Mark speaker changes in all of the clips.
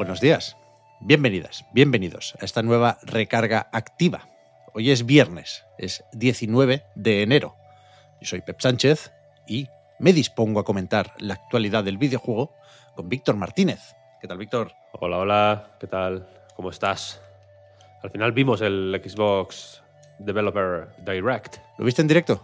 Speaker 1: Buenos días, bienvenidas, bienvenidos a esta nueva recarga activa. Hoy es viernes, es 19 de enero. Yo soy Pep Sánchez y me dispongo a comentar la actualidad del videojuego con Víctor Martínez. ¿Qué tal, Víctor?
Speaker 2: Hola, hola, ¿qué tal? ¿Cómo estás? Al final vimos el Xbox Developer Direct.
Speaker 1: ¿Lo viste en directo?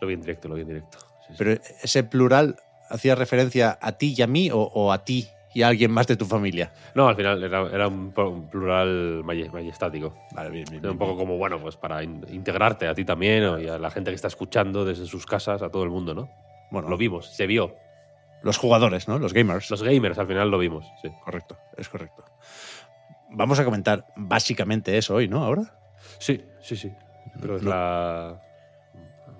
Speaker 2: Lo vi en directo, lo vi en directo. Sí.
Speaker 1: Pero ese plural hacía referencia a ti y a mí o, o a ti y a alguien más de tu familia.
Speaker 2: No, al final era, era un, plural majestático.
Speaker 1: Vale, bien, bien,
Speaker 2: un poco como, bueno, pues para in- integrarte a ti también o- y a la gente que está escuchando desde sus casas, a todo el mundo, ¿no?
Speaker 1: Bueno,
Speaker 2: Lo vimos, se vio.
Speaker 1: Los jugadores, ¿no? Los gamers.
Speaker 2: Los gamers al final lo vimos, sí.
Speaker 1: Correcto, es correcto. Vamos a comentar básicamente eso hoy, ¿no? Ahora.
Speaker 2: Sí, sí, sí. Que es
Speaker 1: No.
Speaker 2: la,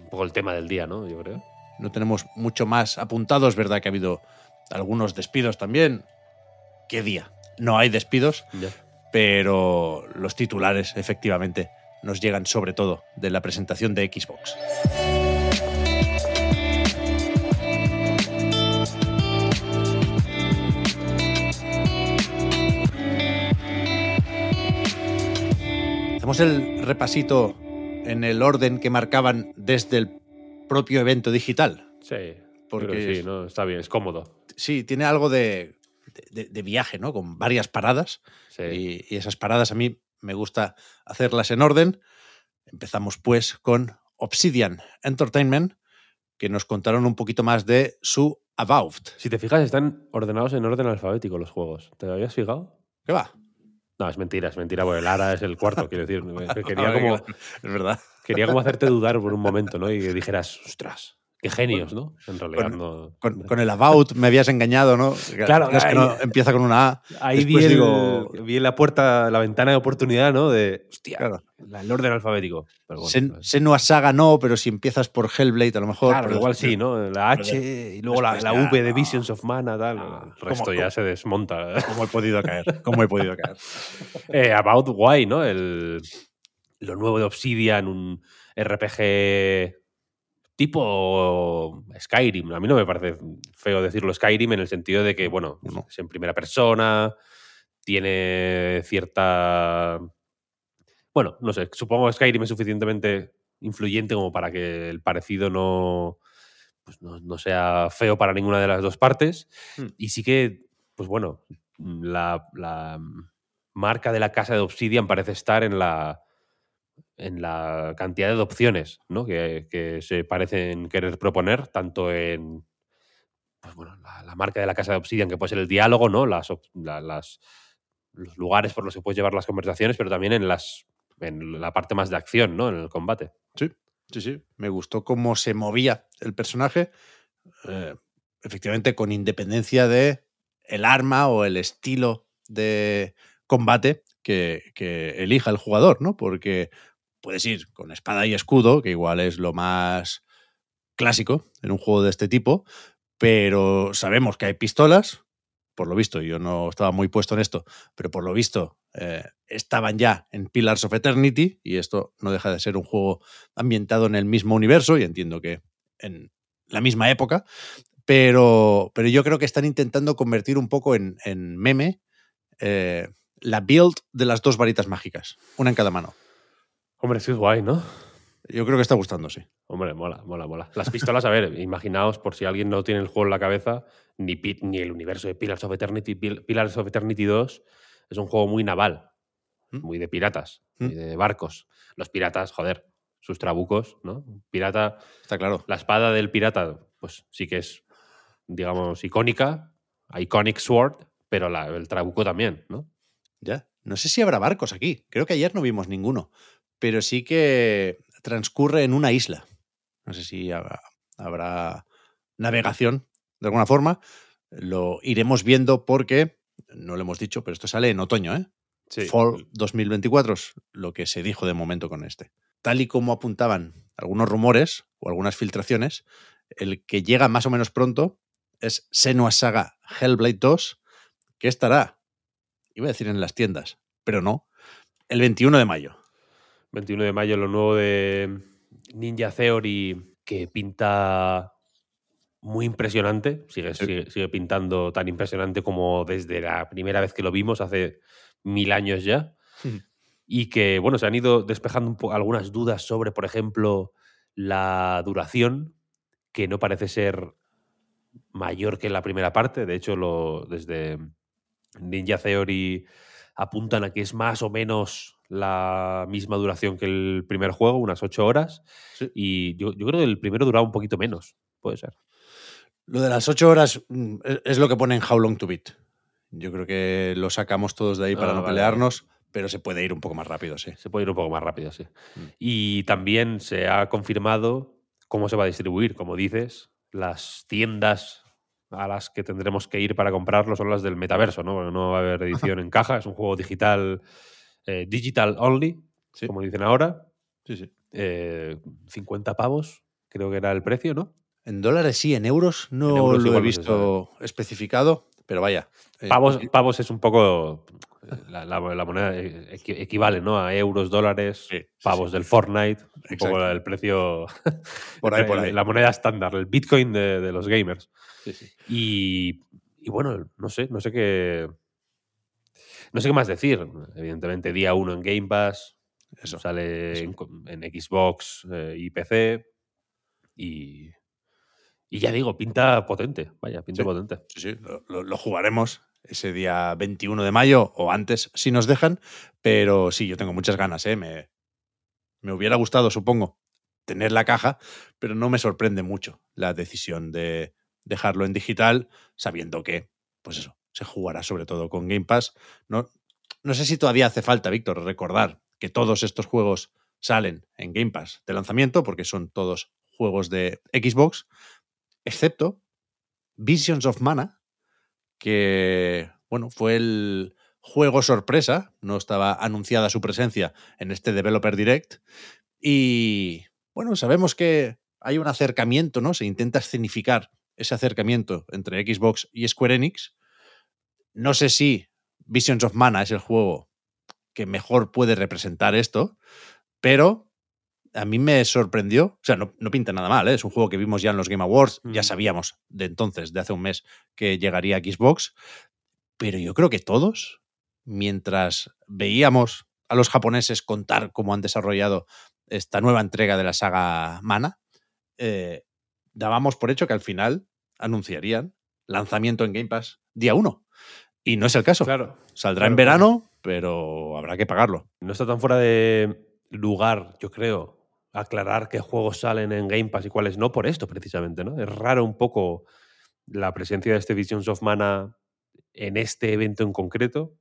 Speaker 2: un poco el tema del día, ¿no? Yo creo.
Speaker 1: No tenemos mucho más apuntado. Es verdad que ha habido algunos despidos también. ¿Qué día? No hay despidos,
Speaker 2: Ya.
Speaker 1: pero los titulares efectivamente nos llegan sobre todo de la presentación de Xbox. Hacemos el repasito en el orden que marcaban desde el propio evento digital.
Speaker 2: Sí.
Speaker 1: Porque
Speaker 2: sí,
Speaker 1: es-
Speaker 2: ¿no? Está bien, es cómodo.
Speaker 1: Sí, tiene algo de, de- de viaje, ¿no? Con varias paradas.
Speaker 2: Sí.
Speaker 1: Y, y esas paradas a mí me gusta hacerlas en orden. Empezamos pues con Obsidian Entertainment, que nos contaron un poquito más de su About.
Speaker 2: Si te fijas, están ordenados en orden alfabético los juegos. ¿Te habías fijado?
Speaker 1: ¿Qué va?
Speaker 2: No, es mentira, es mentira, porque el ARA es el cuarto, quiero decir. Quería como,
Speaker 1: Es verdad.
Speaker 2: quería como hacerte dudar por un momento, ¿no? Y que dijeras, ostras, qué genios, ¿no? En realidad
Speaker 1: Con-
Speaker 2: no.
Speaker 1: Con, con el About me habías engañado, ¿no?
Speaker 2: Claro,
Speaker 1: es que no, empieza con una A.
Speaker 2: Ahí vi,
Speaker 1: Después
Speaker 2: el-
Speaker 1: digo-
Speaker 2: vi en la puerta, la ventana de oportunidad, ¿no? De, hostia,
Speaker 1: Claro.
Speaker 2: la- el orden alfabético. Pero bueno,
Speaker 1: Sen-
Speaker 2: pues,
Speaker 1: Senua Saga no, pero si empiezas por Hellblade a lo mejor.
Speaker 2: claro,
Speaker 1: pero
Speaker 2: igual sí, ¿no? La H y luego la, V de. Visions of Mana, tal. El resto
Speaker 1: ¿cómo-
Speaker 2: ya
Speaker 1: cómo?
Speaker 2: se desmonta.
Speaker 1: ¿Cómo he podido caer? ¿Cómo he podido caer?
Speaker 2: Eh, About Why, ¿no? El, lo nuevo de Obsidian, un RPG tipo Skyrim. A mí no me parece feo decirlo Skyrim en el sentido de que, bueno,
Speaker 1: No.
Speaker 2: es en primera persona, tiene cierta... Bueno, no sé, supongo que Skyrim es suficientemente influyente como para que el parecido no, pues no, no sea feo para ninguna de las dos partes.
Speaker 1: Hmm.
Speaker 2: Y sí que, pues bueno, la, la marca de la casa de Obsidian parece estar en la, en la cantidad de opciones ¿no? que, que se parecen querer proponer, tanto en pues bueno, la, marca de la casa de Obsidian, que puede ser el diálogo, ¿no? Las, los lugares por los que puedes llevar las conversaciones, pero también en, las, en la parte más de acción, ¿no? En el combate.
Speaker 1: Sí, sí, sí. Me gustó cómo se movía el personaje. eh, efectivamente, con independencia de el arma o el estilo de combate que, que elija el jugador, ¿no? Porque puedes ir con espada y escudo, que igual es lo más clásico en un juego de este tipo, pero sabemos que hay pistolas, por lo visto, yo no estaba muy puesto en esto, pero por lo visto eh, estaban ya en Pillars of Eternity y esto no deja de ser un juego ambientado en el mismo universo y entiendo que en la misma época, pero, pero yo creo que están intentando convertir un poco en, meme eh, la build de las dos varitas mágicas, una en cada mano.
Speaker 2: Hombre, sí es guay, ¿no?
Speaker 1: Yo creo que está gustando, sí.
Speaker 2: Hombre, mola, mola, mola. Las pistolas, a ver, imaginaos, por si alguien no tiene el juego en la cabeza, ni, ni el universo de Pillars of Eternity. Pil- Pillars of Eternity 2 es un juego muy naval,
Speaker 1: ¿Mm?
Speaker 2: muy de piratas,
Speaker 1: ¿Mm?
Speaker 2: muy de barcos. Los piratas, joder, sus trabucos, ¿no? Pirata,
Speaker 1: Está claro.
Speaker 2: la espada del pirata, pues sí que es, digamos, icónica, iconic sword, pero la- el trabuco también, ¿no?
Speaker 1: Ya. No sé si habrá barcos aquí. Creo que ayer no vimos ninguno. Pero sí que transcurre en una isla. No sé si habrá, habrá navegación, de alguna forma. Lo iremos viendo porque, no lo hemos dicho, pero esto sale en otoño, ¿eh?
Speaker 2: Sí.
Speaker 1: Fall 2024 es lo que se dijo de momento con este. Tal y como apuntaban algunos rumores o algunas filtraciones, el que llega más o menos pronto es Senua Saga Hellblade 2, que estará, iba a decir en las tiendas, pero no, el 21 de mayo.
Speaker 2: 21 de mayo, lo nuevo de Ninja Theory, que pinta muy impresionante. Sigue,
Speaker 1: Sí.
Speaker 2: sigue, sigue pintando tan impresionante como desde la primera vez que lo vimos, hace mil años ya. Y que, bueno, se han ido despejando un algunas dudas sobre, por ejemplo, la duración, que no parece ser mayor que la primera parte. De hecho, lo, desde Ninja Theory apuntan a que es más o menos la misma duración que el primer juego, unas ocho horas.
Speaker 1: Sí.
Speaker 2: Y yo, yo creo que el primero duraba un poquito menos. Puede ser.
Speaker 1: Lo de las ocho horas mm, es- es lo que pone en How Long to Beat. Yo creo que lo sacamos todos de ahí para
Speaker 2: Ah,
Speaker 1: no
Speaker 2: vale,
Speaker 1: pelearnos, pero se puede ir un poco más rápido, sí.
Speaker 2: Se puede ir un poco más rápido, sí.
Speaker 1: Mm.
Speaker 2: Y también se ha confirmado cómo se va a distribuir, como dices, las tiendas a las que tendremos que ir para comprarlo son las del metaverso, ¿no? Porque no va a haber edición en caja, es un juego digital, eh, digital only,
Speaker 1: Sí,
Speaker 2: como dicen ahora.
Speaker 1: sí, sí.
Speaker 2: Eh, 50 pavos, creo que era el precio, ¿no?
Speaker 1: En dólares sí, en euros no
Speaker 2: En euros
Speaker 1: lo he visto especificado, pero vaya. eh,
Speaker 2: Pavos, pavos es un poco. eh, La, la- la moneda equi- equivale, ¿no? A euros, dólares,
Speaker 1: Sí, sí,
Speaker 2: pavos
Speaker 1: sí.
Speaker 2: del Fortnite, un poco el precio.
Speaker 1: Por ahí, por ahí.
Speaker 2: La moneda estándar, el Bitcoin de, de los gamers.
Speaker 1: Sí, sí.
Speaker 2: Y, y bueno, no sé, no sé qué. No sé qué más decir. Evidentemente, día uno en Game Pass.
Speaker 1: Eso,
Speaker 2: sale
Speaker 1: eso.
Speaker 2: En, Xbox eh, y PC. Y. Y ya digo, pinta potente. Vaya, pinta
Speaker 1: Sí.
Speaker 2: potente.
Speaker 1: Sí, sí, lo jugaremos ese día 21 de mayo o antes si nos dejan, pero sí, yo tengo muchas ganas, ¿eh? Me, me hubiera gustado, supongo, tener la caja, pero no me sorprende mucho la decisión de dejarlo en digital, sabiendo que, pues eso, se jugará sobre todo con Game Pass. No, no sé si todavía hace falta, Víctor, recordar que todos estos juegos salen en Game Pass de lanzamiento, porque son todos juegos de Xbox, excepto Visions of Mana, que bueno, fue el juego sorpresa, no estaba anunciada su presencia en este Developer Direct. Y bueno, sabemos que hay un acercamiento, ¿no? Se intenta escenificar ese acercamiento entre Xbox y Square Enix. No sé si Visions of Mana es el juego que mejor puede representar esto, pero a mí me sorprendió. O sea, no, no pinta nada mal, ¿eh? es un juego que vimos ya en los Game Awards, ya
Speaker 2: Mm.
Speaker 1: sabíamos de entonces, de hace un mes, que llegaría a Xbox, pero yo creo que todos, mientras veíamos a los japoneses contar cómo han desarrollado esta nueva entrega de la saga Mana, eh, dábamos por hecho que al final anunciarían lanzamiento en Game Pass día 1. Y no es el caso.
Speaker 2: Claro.
Speaker 1: Saldrá
Speaker 2: claro,
Speaker 1: en verano, pero habrá que pagarlo.
Speaker 2: No está tan fuera de lugar, yo creo, aclarar qué juegos salen en Game Pass y cuáles no por esto, precisamente, ¿no? Es raro un poco la presencia de este Visions of Mana en este evento en concreto,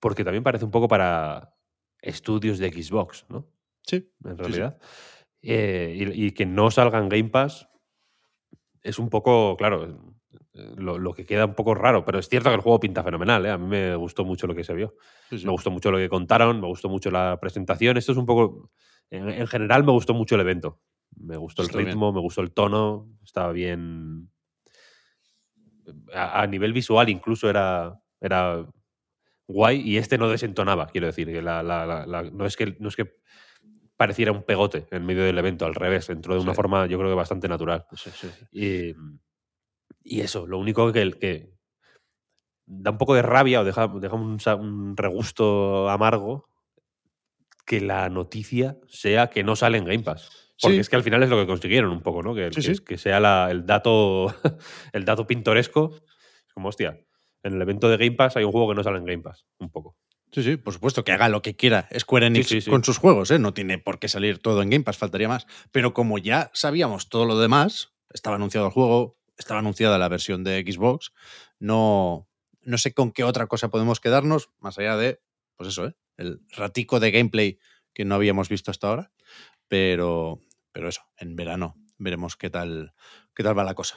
Speaker 2: porque también parece un poco para estudios de Xbox, ¿no?
Speaker 1: Sí.
Speaker 2: En
Speaker 1: sí.
Speaker 2: realidad. Eh, y, y que no salga en Game Pass es un poco, claro, lo, lo que queda un poco raro, pero es cierto que el juego pinta fenomenal, ¿eh? A mí me gustó mucho lo que se vio.
Speaker 1: Sí, sí.
Speaker 2: Me gustó mucho lo que contaron, me gustó mucho la presentación. Esto es un poco. En, en general, me gustó mucho el evento. Me gustó el
Speaker 1: bien.
Speaker 2: ritmo, me gustó el tono, estaba bien. A, a nivel visual, incluso era, era guay y este no desentonaba, quiero decir. Que la- la- la- la- no, es que, no es que pareciera un pegote en medio del evento, al revés, entró de una
Speaker 1: Sí.
Speaker 2: forma, yo creo que bastante natural.
Speaker 1: Sí, sí, sí.
Speaker 2: Y, y eso, lo único que, que da un poco de rabia o deja, deja un, un regusto amargo que la noticia sea que no sale en Game Pass. Porque
Speaker 1: Sí.
Speaker 2: es que al final es lo que consiguieron un poco, ¿no? Que,
Speaker 1: Sí,
Speaker 2: que,
Speaker 1: sí.
Speaker 2: que sea la- el, dato, el dato pintoresco. Es como, hostia, en el evento de Game Pass hay un juego que no sale en Game Pass, un poco.
Speaker 1: Sí, sí, por supuesto, que haga lo que quiera Square Enix
Speaker 2: sí, sí.
Speaker 1: con sus juegos, ¿eh? No tiene por qué salir todo en Game Pass, faltaría más. Pero como ya sabíamos todo lo demás, estaba anunciado el juego, estaba anunciada la versión de Xbox, no, no sé con qué otra cosa podemos quedarnos, más allá de, pues eso, ¿eh? El ratico de gameplay que no habíamos visto hasta ahora. Pero, pero eso, en verano veremos qué tal, qué tal va la cosa.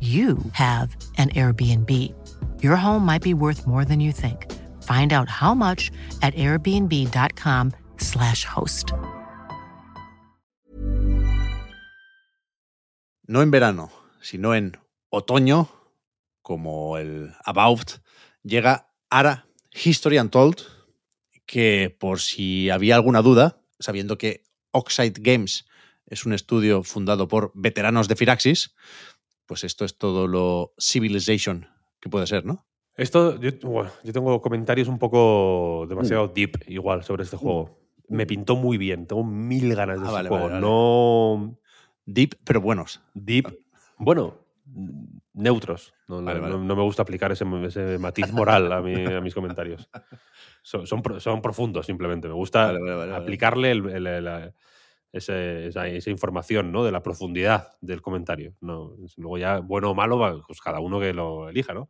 Speaker 3: you have an Airbnb. Your home might be worth more than you think. Find out how much at airbnb.com/slash host.
Speaker 1: No en verano, sino en otoño, como el About, llega Ara History Untold, que por si había alguna duda, sabiendo que Oxide Games es un estudio fundado por veteranos de Firaxis, pues esto es todo lo Civilization que puede ser, ¿no?
Speaker 2: Esto, yo, bueno, yo tengo comentarios un poco demasiado deep igual sobre este juego. Me pintó muy bien, tengo mil ganas de
Speaker 1: Ah,
Speaker 2: este
Speaker 1: vale,
Speaker 2: juego.
Speaker 1: vale, vale.
Speaker 2: No
Speaker 1: Deep, pero buenos.
Speaker 2: deep, bueno, neutros. No, no-
Speaker 1: Vale, vale.
Speaker 2: no- no me gusta aplicar ese, ese matiz moral a, mi- a mis comentarios. Son, son, pro- son profundos simplemente. Me gusta
Speaker 1: vale.
Speaker 2: aplicarle el- el- el- ese- esa, esa información ¿no? de la profundidad del comentario. No, luego ya, bueno o malo, pues cada uno que lo elija, ¿no?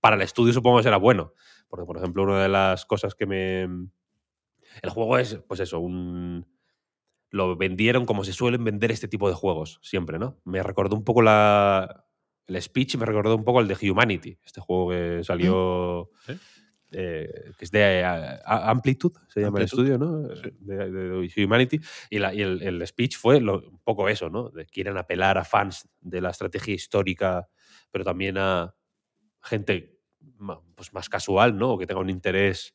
Speaker 2: Para el estudio supongo que será bueno. Porque, por ejemplo, una de las cosas que me... El juego es, pues eso, un... Lo vendieron como se suelen vender este tipo de juegos, siempre, ¿no? Me recordó un poco la... El speech me recordó un poco el de Humanity, este juego que salió...
Speaker 1: Sí.
Speaker 2: Eh, que es de eh, A- Amplitude, se llama el
Speaker 1: Amplitude.
Speaker 2: estudio, ¿no?
Speaker 1: Sí.
Speaker 2: De, de- Humanity. Y, la- y el, el speech fue lo- un poco eso, ¿no? De quieren apelar a fans de la estrategia histórica, pero también a gente ma- pues, más casual, ¿no? O que tenga un interés,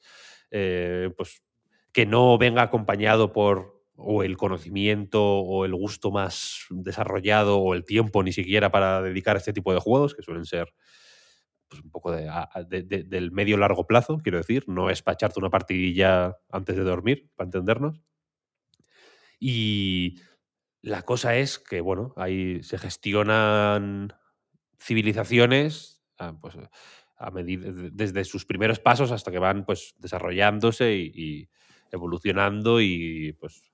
Speaker 2: eh, pues, que no venga acompañado por o el conocimiento o el gusto más desarrollado o el tiempo ni siquiera para dedicar a este tipo de juegos, que suelen ser pues, un poco de, del medio largo plazo, quiero decir, no es para echarte una partidilla antes de dormir, para entendernos. Y la cosa es que, bueno, ahí se gestionan civilizaciones ah, pues, a desde sus primeros pasos hasta que van pues, desarrollándose y, y evolucionando y pues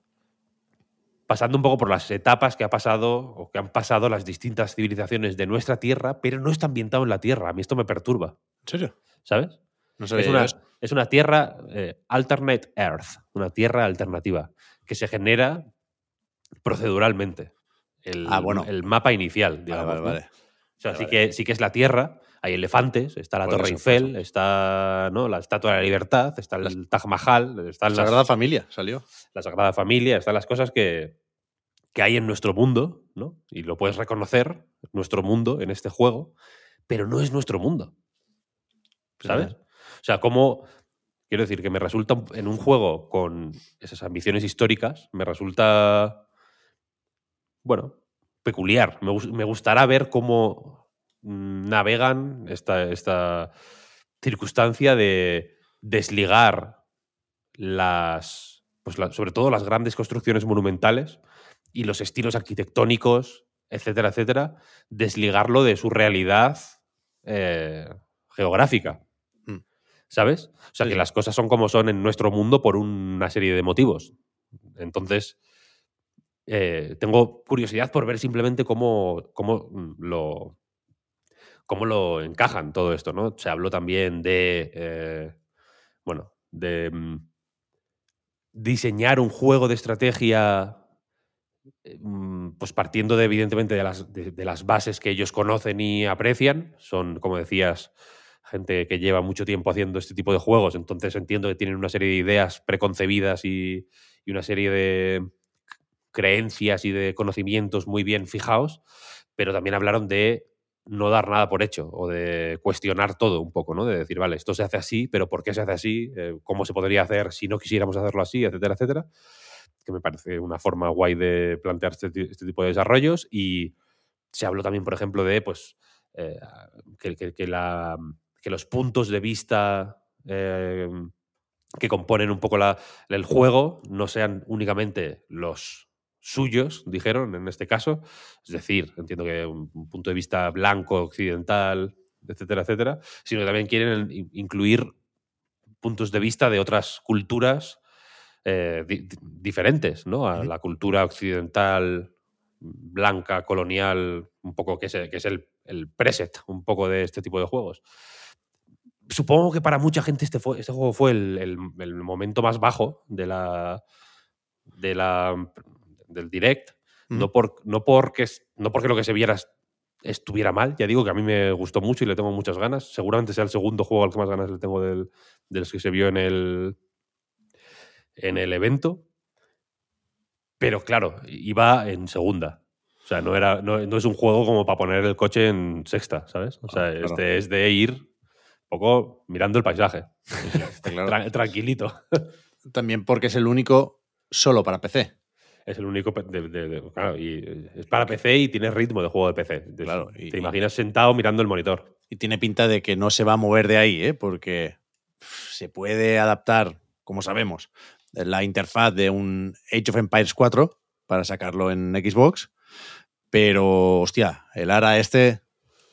Speaker 2: pasando un poco por las etapas que ha pasado o que han pasado las distintas civilizaciones de nuestra Tierra, pero no está ambientado en la Tierra. A mí esto me perturba,
Speaker 1: ¿En serio?
Speaker 2: ¿sabes?
Speaker 1: No sabía
Speaker 2: Es una,
Speaker 1: eso.
Speaker 2: es una tierra eh, alternate Earth, una tierra alternativa, que se genera proceduralmente. El,
Speaker 1: Ah, bueno.
Speaker 2: el mapa inicial,
Speaker 1: Vale,
Speaker 2: digamos.
Speaker 1: vale,
Speaker 2: ¿no?
Speaker 1: vale.
Speaker 2: O sea,
Speaker 1: Vale,
Speaker 2: sí,
Speaker 1: vale.
Speaker 2: que, sí que es la tierra, hay elefantes, está la Torre Eiffel, está ¿no? la Estatua de la Libertad, está el
Speaker 1: Las-
Speaker 2: Taj Mahal, están
Speaker 1: La Sagrada Familia salió.
Speaker 2: la Sagrada Familia, están las cosas que, que hay en nuestro mundo, ¿no? Y lo puedes reconocer, nuestro mundo en este juego, pero no es nuestro mundo. ¿Sabes? O sea, como. Quiero decir que me resulta en un juego con esas ambiciones históricas, me resulta. Bueno, peculiar. Me, me gustará ver cómo navegan esta, esta circunstancia de desligar las. Pues la- sobre todo las grandes construcciones monumentales y los estilos arquitectónicos, etcétera, etcétera, desligarlo de su realidad eh, geográfica.
Speaker 1: Mm.
Speaker 2: ¿Sabes? O sea,
Speaker 1: Sí,
Speaker 2: que las cosas son como son en nuestro mundo por una serie de motivos. Entonces, eh, tengo curiosidad por ver simplemente cómo, cómo mm, lo cómo lo encajan todo esto, ¿no? Se habló también de, eh, bueno, de mm, diseñar un juego de estrategia eh, mm, pues partiendo de, evidentemente, de las, de, las bases que ellos conocen y aprecian. Son, como decías, gente que lleva mucho tiempo haciendo este tipo de juegos, entonces entiendo que tienen una serie de ideas preconcebidas y, y una serie de creencias y de conocimientos muy bien fijados, pero también hablaron de no dar nada por hecho o de cuestionar todo un poco, ¿no? De decir, vale, esto se hace así, pero ¿por qué se hace así? Eh, ¿Cómo se podría hacer si no quisiéramos hacerlo así? Etcétera, etcétera. Que me parece una forma guay de plantear este, este tipo de desarrollos. Y se habló también, por ejemplo, de pues eh, que, que, la, que, los puntos de vista eh, que componen un poco la, el juego no sean únicamente los suyos, dijeron en este caso. Es decir, entiendo que un, punto de vista blanco, occidental, etcétera, etcétera, sino que también quieren incluir puntos de vista de otras culturas eh, diferentes, ¿no? A la cultura occidental, blanca, colonial, un poco que es, que es el, el, preset, un poco de este tipo de juegos. Supongo que para mucha gente este, fue, este juego fue el, el, el momento más bajo de la, de la del direct, no, por, no, porque, no porque lo que se viera estuviera mal, ya digo que a mí me gustó mucho y le tengo muchas ganas. Seguramente sea el segundo juego al que más ganas le tengo del, de los que se vio en el, en el evento. Pero claro, iba en segunda. O sea, no, era, no, es un juego como para poner el coche en sexta, ¿sabes? O sea, ah, este es de ir un poco mirando el paisaje. tranquilito.
Speaker 1: También porque es el único solo para PC
Speaker 2: es el único. claro, y es para PC y tiene ritmo de juego de PC. claro, te imaginas sentado mirando el monitor.
Speaker 1: Y tiene pinta de que no se va a mover de ahí, ¿eh? porque se puede adaptar, como sabemos, la interfaz de un Age of Empires 4 para sacarlo en Xbox. Pero, hostia, el ARA este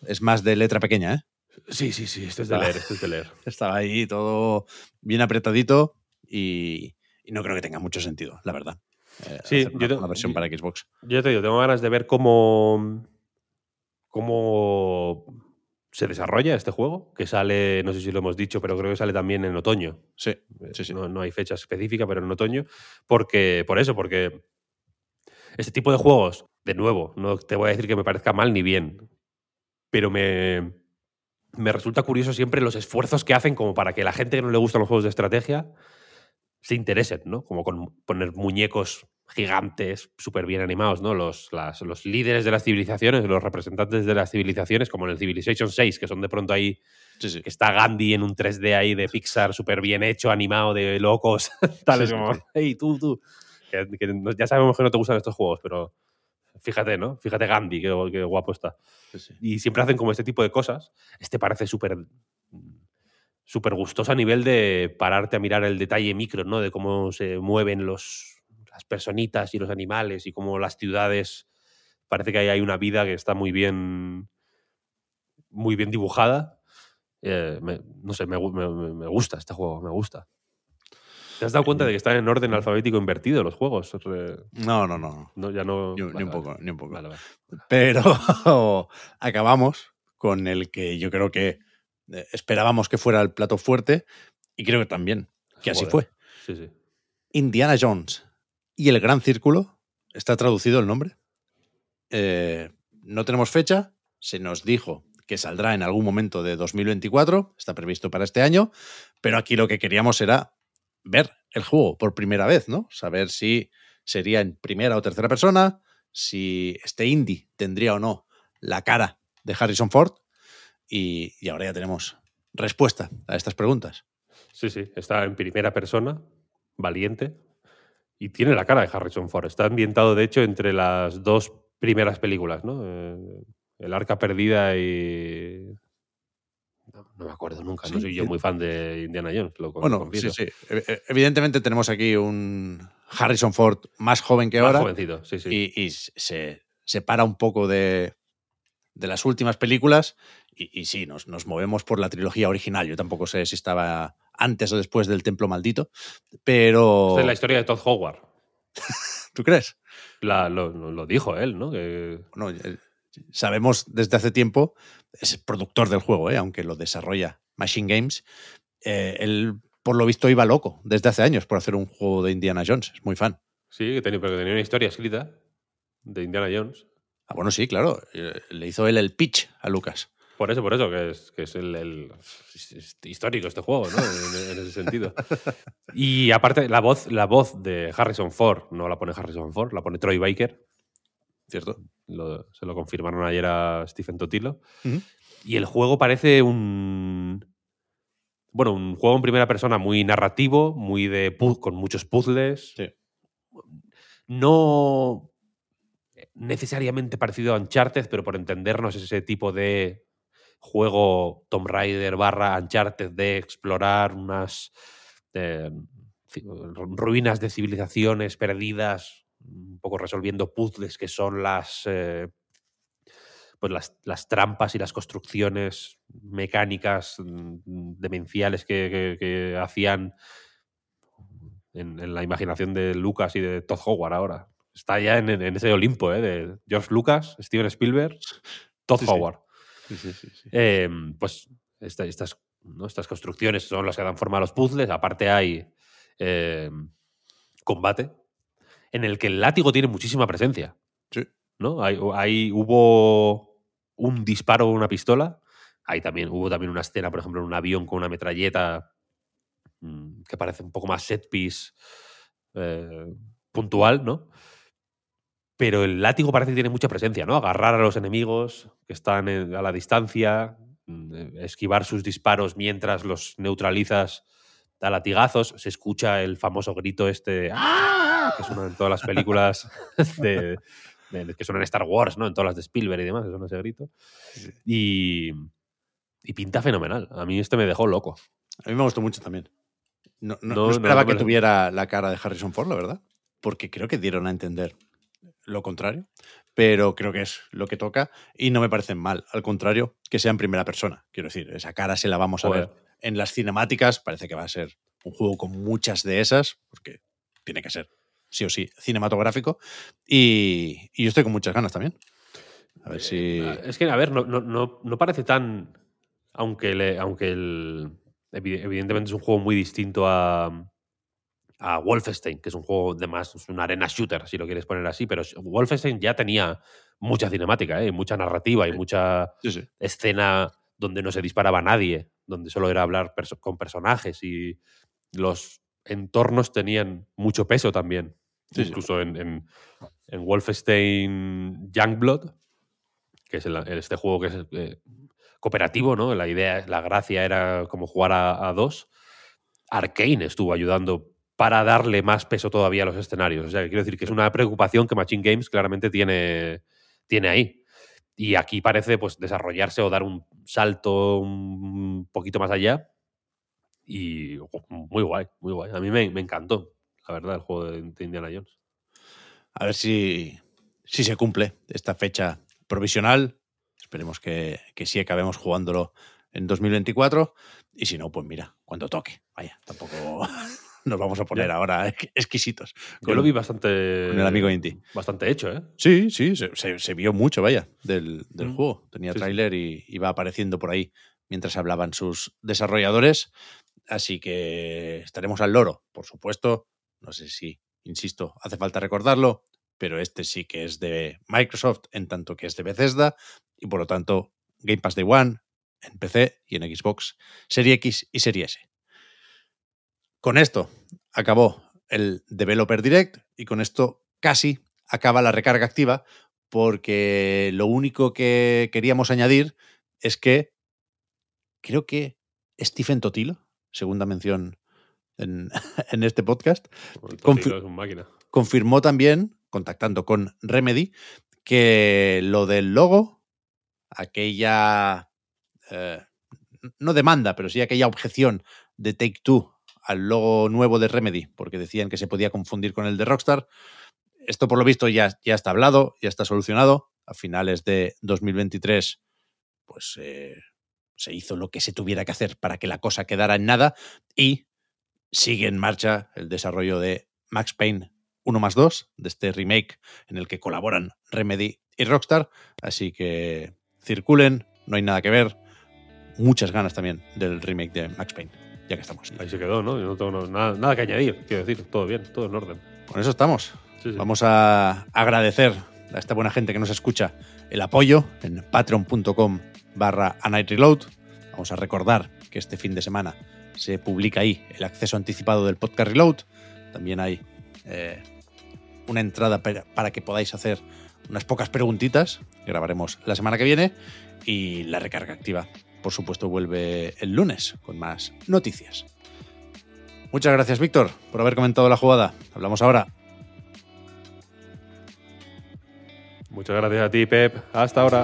Speaker 1: es más de letra pequeña, ¿eh?
Speaker 2: Sí, sí, sí, esto es de leer, esto es de leer.
Speaker 1: Estaba ahí todo bien apretadito y, y no creo que tenga mucho sentido, la verdad.
Speaker 2: Eh, sí,
Speaker 1: yo una versión para Xbox.
Speaker 2: Yo te digo, tengo ganas de ver cómo, cómo se desarrolla este juego, que sale, no sé si lo hemos dicho, pero creo que sale también en otoño.
Speaker 1: Sí,
Speaker 2: eh,
Speaker 1: sí, sí.
Speaker 2: No, hay fecha específica, pero en otoño. Porque, por eso, porque este tipo de juegos, de nuevo, no te voy a decir que me parezca mal ni bien, pero me, me resulta curioso siempre los esfuerzos que hacen como para que la gente que no le gustan los juegos de estrategia se interesen, ¿no? Como con poner muñecos gigantes súper bien animados, ¿no? Los, los líderes de las civilizaciones, los representantes de las civilizaciones, como en el Civilization 6, que son de pronto ahí, que está Gandhi en un 3D ahí de Pixar súper bien hecho, animado, de locos, tales como, hey, tú, tú. ya sabemos que no te gustan estos juegos, pero fíjate, ¿no? Fíjate Gandhi, qué, qué guapo está. Y siempre hacen como este tipo de cosas. Este parece súper súper gustoso a nivel de pararte a mirar el detalle micro, ¿no? De cómo se mueven los, las personitas y los animales y cómo las ciudades. Parece que ahí hay una vida que está muy bien. muy bien dibujada. Eh, no sé, me, me, gusta este juego, me gusta. ¿Te has dado cuenta de que están en orden alfabético invertido los juegos?
Speaker 1: No, no, no.
Speaker 2: no ya no.
Speaker 1: Ni, un poco, ni un poco. Pero acabamos con el que yo creo que esperábamos que fuera el plato fuerte y creo que también, que así fue. Indiana Jones y el Gran Círculo, está traducido el nombre. Eh, no tenemos fecha, se nos dijo que saldrá en algún momento de 2024, está previsto para este año, pero aquí lo que queríamos era ver el juego por primera vez, ¿no? Saber si sería en primera o tercera persona, si este indie tendría o no la cara de Harrison Ford y, ahora ya tenemos respuesta a estas preguntas.
Speaker 2: Sí, sí, está en primera persona, valiente, y tiene la cara de Harrison Ford. Está ambientado, de hecho, entre las dos primeras películas, ¿no? Eh, el Arca Perdida y... No, me acuerdo nunca, no soy yo muy fan de Indiana Jones. Lo
Speaker 1: bueno, sí, sí. Evidentemente tenemos aquí un Harrison Ford más joven que ahora.
Speaker 2: Más jovencito, sí, sí.
Speaker 1: Y, se separa un poco de, de las últimas películas y, sí, nos, nos, movemos por la trilogía original. Yo tampoco sé si estaba antes o después del Templo Maldito, pero...
Speaker 2: Esta es la historia de Todd Howard.
Speaker 1: ¿Tú crees?
Speaker 2: La, lo, dijo él, ¿no? Que...
Speaker 1: sabemos desde hace tiempo, es productor del juego, ¿eh? aunque lo desarrolla Machine Games. Eh, él, por lo visto, iba loco desde hace años por hacer un juego de Indiana Jones. Es muy fan.
Speaker 2: Sí, que tenía, pero que tenía una historia escrita de Indiana Jones.
Speaker 1: Ah, bueno, sí, claro. Eh, le hizo él el pitch a Lucas.
Speaker 2: Por eso, por eso, que es, que es el, el- es histórico este juego, ¿no? En, en ese sentido. Y aparte, la voz, la voz de Harrison Ford no la pone Harrison Ford, la pone Troy Baker.
Speaker 1: ¿Cierto?
Speaker 2: Lo- se lo confirmaron ayer a Stephen Totilo. Y el juego parece un. Bueno, un juego en primera persona muy narrativo, muy de con muchos puzzles.
Speaker 1: Sí.
Speaker 2: No necesariamente parecido a Uncharted, pero por entendernos es ese tipo de juego Tomb Raider barra Uncharted de explorar unas eh, ruinas de civilizaciones perdidas, un poco resolviendo puzzles que son las eh, pues las, las trampas y las construcciones mecánicas mm, demenciales que, que- que hacían en, en la imaginación de Lucas y de Todd Howard ahora. Está ya en, en ese Olimpo, ¿eh? De George Lucas, Steven Spielberg, Todd
Speaker 1: sí.
Speaker 2: Howard.
Speaker 1: Sí, sí, sí. sí.
Speaker 2: Eh, pues esta- estas, ¿no? estas construcciones son las que dan forma a los puzzles. Aparte hay eh, combate en el que el látigo tiene muchísima presencia.
Speaker 1: Sí.
Speaker 2: ¿no? Hay, hay- hubo un disparo o una pistola. Ahí también hubo también una escena, por ejemplo, en un avión con una metralleta mm, que parece un poco más set piece eh, puntual, ¿no? Pero el látigo parece que tiene mucha presencia, ¿no? Agarrar a los enemigos que están a la distancia, mm, eh, esquivar sus disparos mientras los neutralizas a latigazos. Se escucha el famoso grito este ¡Ah! que suena en todas las películas de, de- que suenan en Star Wars, ¿no? En todas las de Spielberg y demás, que suena ese grito. Y, y pinta fenomenal. A mí este me dejó loco.
Speaker 1: A mí me gustó mucho también. No, no-
Speaker 2: No,
Speaker 1: no
Speaker 2: no,
Speaker 1: esperaba que tuviera la cara de Harrison Ford, la verdad. Porque creo que dieron a entender lo contrario. Pero creo que es lo que toca. Y no me parece mal. Al contrario, que sea en primera persona. Quiero decir, esa cara se la vamos a ver en las cinemáticas. Parece que va a ser un juego con muchas de esas. Porque tiene que ser, sí o sí, cinematográfico. Y, y yo estoy con muchas ganas también. A ver si.
Speaker 2: Eh, Es que, a ver, no, no, no, no parece tan. Aunque, le- aunque el. evi- Evidentemente es un juego muy distinto a. A Wolfenstein, que es un juego de más, es una arena shooter, si lo quieres poner así, pero Wolfenstein ya tenía mucha cinemática, ¿eh? mucha narrativa y mucha
Speaker 1: Sí, sí.
Speaker 2: escena donde no se disparaba a nadie, donde solo era hablar perso- con personajes y los entornos tenían mucho peso también.
Speaker 1: Sí.
Speaker 2: Incluso en, en, en Wolfenstein Youngblood, que es el- este juego que es eh, cooperativo, ¿no? La idea, la gracia era como jugar a, a dos. Arkane estuvo ayudando para darle más peso todavía a los escenarios. O sea, quiero decir que es una preocupación que Machine Games claramente tiene, tiene ahí. Y aquí parece pues desarrollarse o dar un salto un poquito más allá. Y muy guay, muy guay. A mí me, me encantó, la verdad, el juego de, de Indiana Jones.
Speaker 1: A ver si, si se cumple esta fecha provisional. Esperemos que, que sí acabemos jugándolo en 2024. Y si no, pues mira, cuando toque. Vaya, tampoco nos vamos a poner
Speaker 2: Ya.
Speaker 1: ahora exquisitos.
Speaker 2: Yo lo vi bastante.
Speaker 1: con el amigo Inti.
Speaker 2: Bastante hecho, ¿eh?
Speaker 1: Sí, sí, se, se- se vio mucho, vaya, del, del
Speaker 2: Mm.
Speaker 1: juego. Tenía
Speaker 2: Sí, sí.
Speaker 1: tráiler y iba apareciendo por ahí mientras hablaban sus desarrolladores. Así que estaremos al loro, por supuesto. No sé si, insisto, hace falta recordarlo, pero este sí que es de Microsoft en tanto que es de Bethesda y por lo tanto Game Pass Day One en PC y en Xbox Serie X y Serie S. Con esto acabó el Developer Direct y con esto casi acaba la recarga activa porque lo único que queríamos añadir es que creo que Stephen Totilo, segunda mención en, en este podcast,
Speaker 2: es máquina.
Speaker 1: confirmó también, contactando con Remedy, que lo del logo, aquella, eh, no demanda, pero sí aquella objeción de Take Two al logo nuevo de Remedy, porque decían que se podía confundir con el de Rockstar, esto por lo visto ya, ya está hablado, ya está solucionado. A finales de 2023, pues eh, se hizo lo que se tuviera que hacer para que la cosa quedara en nada y sigue en marcha el desarrollo de Max Payne 1 más 2, de este remake en el que colaboran Remedy y Rockstar. Así que circulen, no hay nada que ver. Muchas ganas también del remake de Max Payne, ya que estamos.
Speaker 2: Ahí se quedó, ¿no? Yo no tengo no- nada, nada que añadir, quiero decir. Todo bien, todo en orden.
Speaker 1: Con eso estamos.
Speaker 2: Sí, sí.
Speaker 1: Vamos a agradecer a esta buena gente que nos escucha el apoyo en patreon.com barra A Night Reload. Vamos a recordar que este fin de semana se publica ahí el acceso anticipado del podcast Reload. También hay eh, una entrada para que podáis hacer unas pocas preguntitas que grabaremos la semana que viene y la recarga activa. Por supuesto, vuelve el lunes con más noticias. Muchas gracias, Víctor, por haber comentado la jugada. Hablamos ahora.
Speaker 2: Muchas gracias a ti, Pep. Hasta ahora.